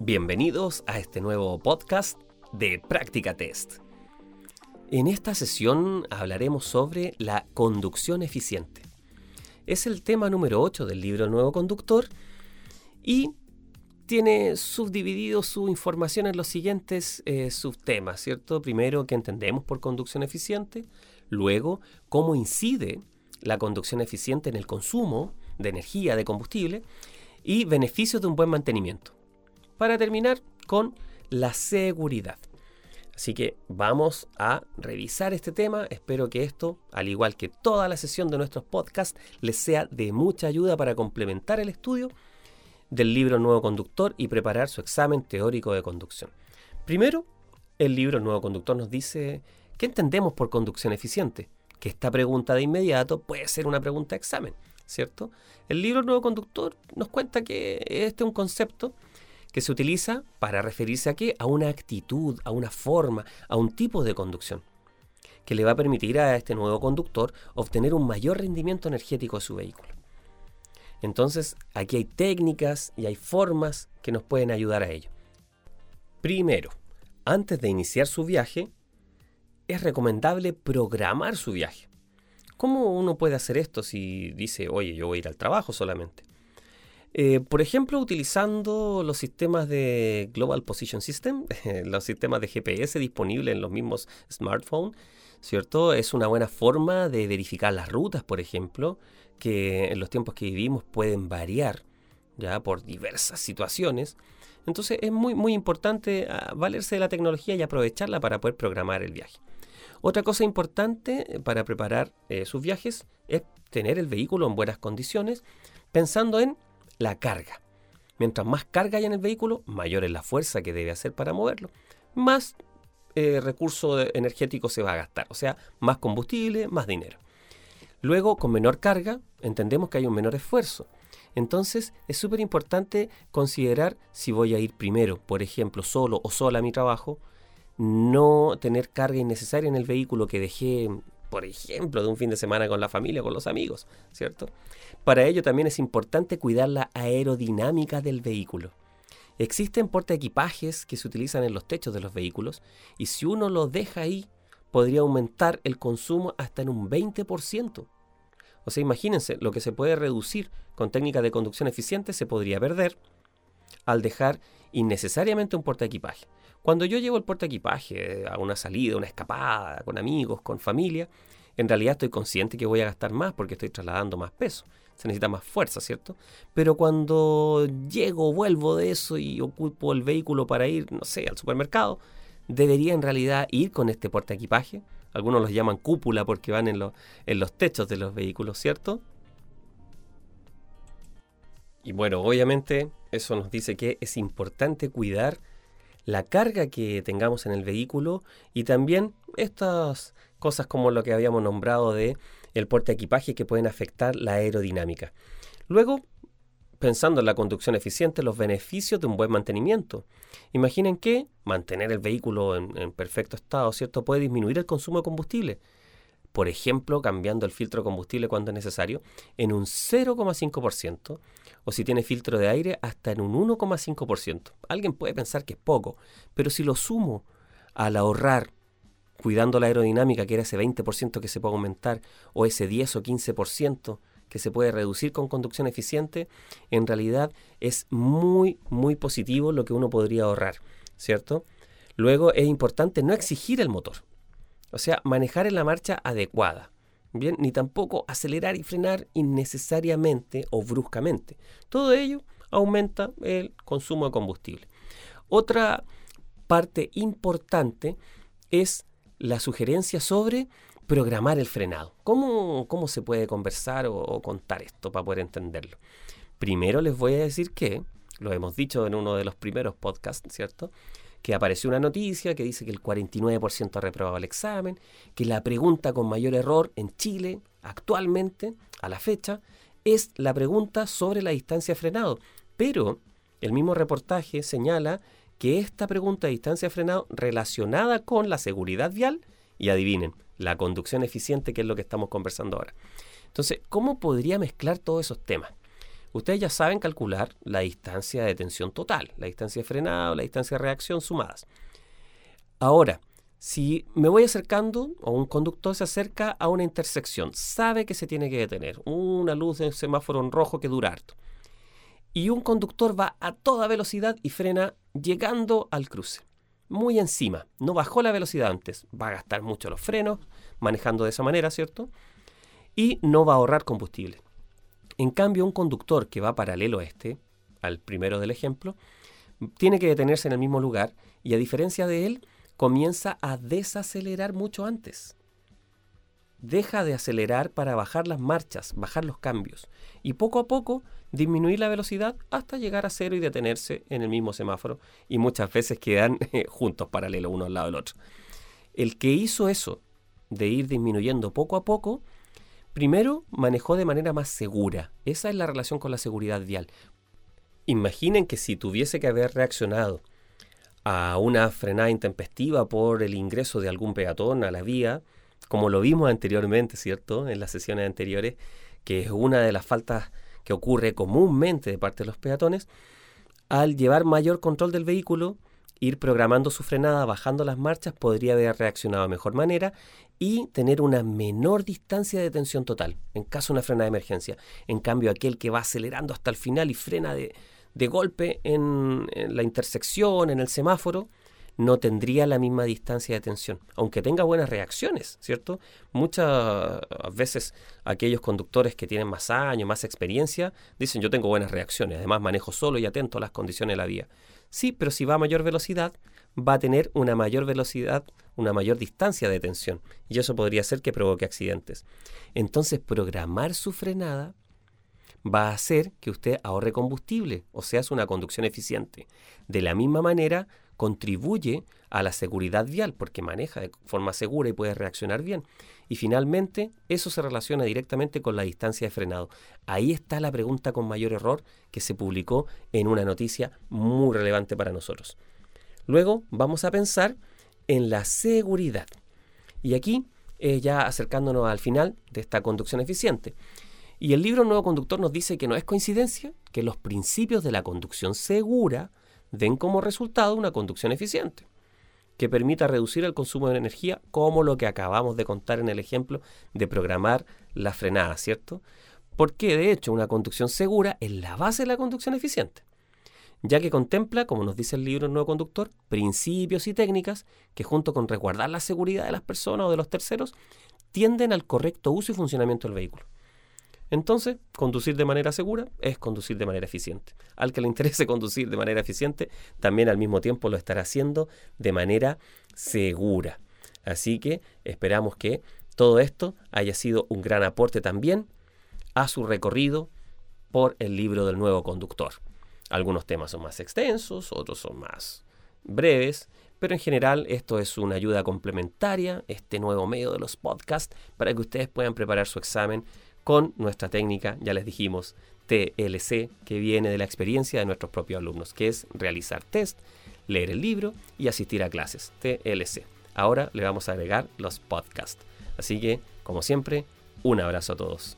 Bienvenidos a este nuevo podcast de Práctica Test. En esta sesión hablaremos sobre la conducción eficiente. Es el tema número 8 del libro Nuevo Conductor y tiene subdividido su información en los siguientes eh, subtemas, ¿cierto? Primero, ¿qué entendemos por conducción eficiente? Luego, ¿cómo incide la conducción eficiente en el consumo de energía, de combustible? Y beneficios de un buen mantenimiento para terminar con la seguridad. Así que vamos a revisar este tema. Espero que esto, al igual que toda la sesión de nuestros podcasts, les sea de mucha ayuda para complementar el estudio del libro Nuevo Conductor y preparar su examen teórico de conducción. Primero, el libro Nuevo Conductor nos dice qué entendemos por conducción eficiente. Que esta pregunta de inmediato puede ser una pregunta de examen, ¿cierto? El libro Nuevo Conductor nos cuenta que este es un concepto se utiliza para referirse a qué? A una actitud, a una forma, a un tipo de conducción, que le va a permitir a este nuevo conductor obtener un mayor rendimiento energético de su vehículo. Entonces, aquí hay técnicas y hay formas que nos pueden ayudar a ello. Primero, antes de iniciar su viaje, es recomendable programar su viaje. ¿Cómo uno puede hacer esto si dice, oye, yo voy a ir al trabajo solamente? Eh, por ejemplo, utilizando los sistemas de Global Position System, los sistemas de GPS disponibles en los mismos smartphones, ¿cierto? Es una buena forma de verificar las rutas, por ejemplo, que en los tiempos que vivimos pueden variar, ya por diversas situaciones. Entonces es muy, muy importante ah, valerse de la tecnología y aprovecharla para poder programar el viaje. Otra cosa importante para preparar eh, sus viajes es tener el vehículo en buenas condiciones, pensando en la carga. Mientras más carga hay en el vehículo, mayor es la fuerza que debe hacer para moverlo, más eh, recurso energético se va a gastar, o sea, más combustible, más dinero. Luego, con menor carga, entendemos que hay un menor esfuerzo. Entonces, es súper importante considerar si voy a ir primero, por ejemplo, solo o sola a mi trabajo, no tener carga innecesaria en el vehículo que dejé por ejemplo, de un fin de semana con la familia, con los amigos, ¿cierto? Para ello también es importante cuidar la aerodinámica del vehículo. Existen portaequipajes que se utilizan en los techos de los vehículos y si uno lo deja ahí, podría aumentar el consumo hasta en un 20%. O sea, imagínense, lo que se puede reducir con técnicas de conducción eficiente se podría perder al dejar innecesariamente un portaequipaje. Cuando yo llevo el portaequipaje a una salida, una escapada, con amigos, con familia, en realidad estoy consciente que voy a gastar más porque estoy trasladando más peso. Se necesita más fuerza, ¿cierto? Pero cuando llego, vuelvo de eso y ocupo el vehículo para ir, no sé, al supermercado, debería en realidad ir con este portaequipaje. Algunos los llaman cúpula porque van en, en los techos de los vehículos, ¿cierto? Y bueno, obviamente eso nos dice que es importante cuidar la carga que tengamos en el vehículo y también estas cosas como lo que habíamos nombrado de el porte equipaje que pueden afectar la aerodinámica. Luego, pensando en la conducción eficiente, los beneficios de un buen mantenimiento. Imaginen que mantener el vehículo en, en perfecto estado, ¿cierto? Puede disminuir el consumo de combustible por ejemplo, cambiando el filtro de combustible cuando es necesario, en un 0,5%, o si tiene filtro de aire, hasta en un 1,5%. Alguien puede pensar que es poco, pero si lo sumo al ahorrar, cuidando la aerodinámica, que era ese 20% que se puede aumentar, o ese 10 o 15% que se puede reducir con conducción eficiente, en realidad es muy, muy positivo lo que uno podría ahorrar, ¿cierto? Luego es importante no exigir el motor. O sea, manejar en la marcha adecuada. Bien, ni tampoco acelerar y frenar innecesariamente o bruscamente. Todo ello aumenta el consumo de combustible. Otra parte importante es la sugerencia sobre programar el frenado. ¿Cómo, cómo se puede conversar o, o, contar esto para poder entenderlo? Primero les voy a decir que, lo hemos dicho en uno de los primeros podcasts, ¿cierto? Que apareció una noticia que dice que el 49% ha reprobado el examen, que la pregunta con mayor error en Chile actualmente, a la fecha, es la pregunta sobre la distancia frenado. Pero el mismo reportaje señala que esta pregunta de distancia frenado relacionada con la seguridad vial, y adivinen, la conducción eficiente, que es lo que estamos conversando ahora. Entonces, ¿cómo podría mezclar todos esos temas? Ustedes ya saben calcular la distancia de tensión total, la distancia de frenado, la distancia de reacción sumadas. Ahora, si me voy acercando o un conductor se acerca a una intersección, sabe que se tiene que detener, una luz de semáforo en rojo que dura harto. Y un conductor va a toda velocidad y frena llegando al cruce. Muy encima, no bajó la velocidad antes, va a gastar mucho los frenos, manejando de esa manera, ¿cierto? Y no va a ahorrar combustible. En cambio, un conductor que va paralelo a este, al primero del ejemplo, tiene que detenerse en el mismo lugar y a diferencia de él, comienza a desacelerar mucho antes. Deja de acelerar para bajar las marchas, bajar los cambios y poco a poco disminuir la velocidad hasta llegar a cero y detenerse en el mismo semáforo y muchas veces quedan juntos paralelos uno al lado del otro. El que hizo eso de ir disminuyendo poco a poco, primero manejó de manera más segura. Esa es la relación con la seguridad vial. Imaginen que si tuviese que haber reaccionado a una frenada intempestiva por el ingreso de algún peatón a la vía, como lo vimos anteriormente, ¿cierto? En las sesiones anteriores, que es una de las faltas que ocurre comúnmente de parte de los peatones, al llevar mayor control del vehículo, ir programando su frenada, bajando las marchas, podría haber reaccionado de mejor manera y tener una menor distancia de tensión total en caso de una frenada de emergencia. En cambio, aquel que va acelerando hasta el final y frena de, de golpe en, la intersección, en el semáforo, no tendría la misma distancia de tensión, aunque tenga buenas reacciones, ¿cierto? Muchas veces aquellos conductores que tienen más años, más experiencia, dicen yo tengo buenas reacciones, además manejo solo y atento a las condiciones de la vía. Sí, pero si va a mayor velocidad, va a tener una mayor velocidad, una mayor distancia de tensión, y eso podría ser que provoque accidentes. Entonces, programar su frenada va a hacer que usted ahorre combustible, o sea, es una conducción eficiente. De la misma manera, contribuye a la seguridad vial porque maneja de forma segura y puede reaccionar bien. Y finalmente, eso se relaciona directamente con la distancia de frenado. Ahí está la pregunta con mayor error que se publicó en una noticia muy relevante para nosotros. Luego vamos a pensar en la seguridad. Y aquí, eh, ya acercándonos al final de esta conducción eficiente. Y el libro Nuevo Conductor nos dice que no es coincidencia que los principios de la conducción segura den como resultado una conducción eficiente, que permita reducir el consumo de energía, como lo que acabamos de contar en el ejemplo de programar la frenada, ¿cierto? Porque de hecho una conducción segura es la base de la conducción eficiente, ya que contempla, como nos dice el libro Nuevo Conductor, principios y técnicas que junto con resguardar la seguridad de las personas o de los terceros, tienden al correcto uso y funcionamiento del vehículo. Entonces, conducir de manera segura es conducir de manera eficiente. Al que le interese conducir de manera eficiente, también al mismo tiempo lo estará haciendo de manera segura. Así que esperamos que todo esto haya sido un gran aporte también a su recorrido por el libro del nuevo conductor. Algunos temas son más extensos, otros son más breves, pero en general esto es una ayuda complementaria, este nuevo medio de los podcasts, para que ustedes puedan preparar su examen con nuestra técnica, ya les dijimos, TLC, que viene de la experiencia de nuestros propios alumnos, que es realizar test, leer el libro y asistir a clases, TLC. Ahora le vamos a agregar los podcasts. Así que, como siempre, un abrazo a todos.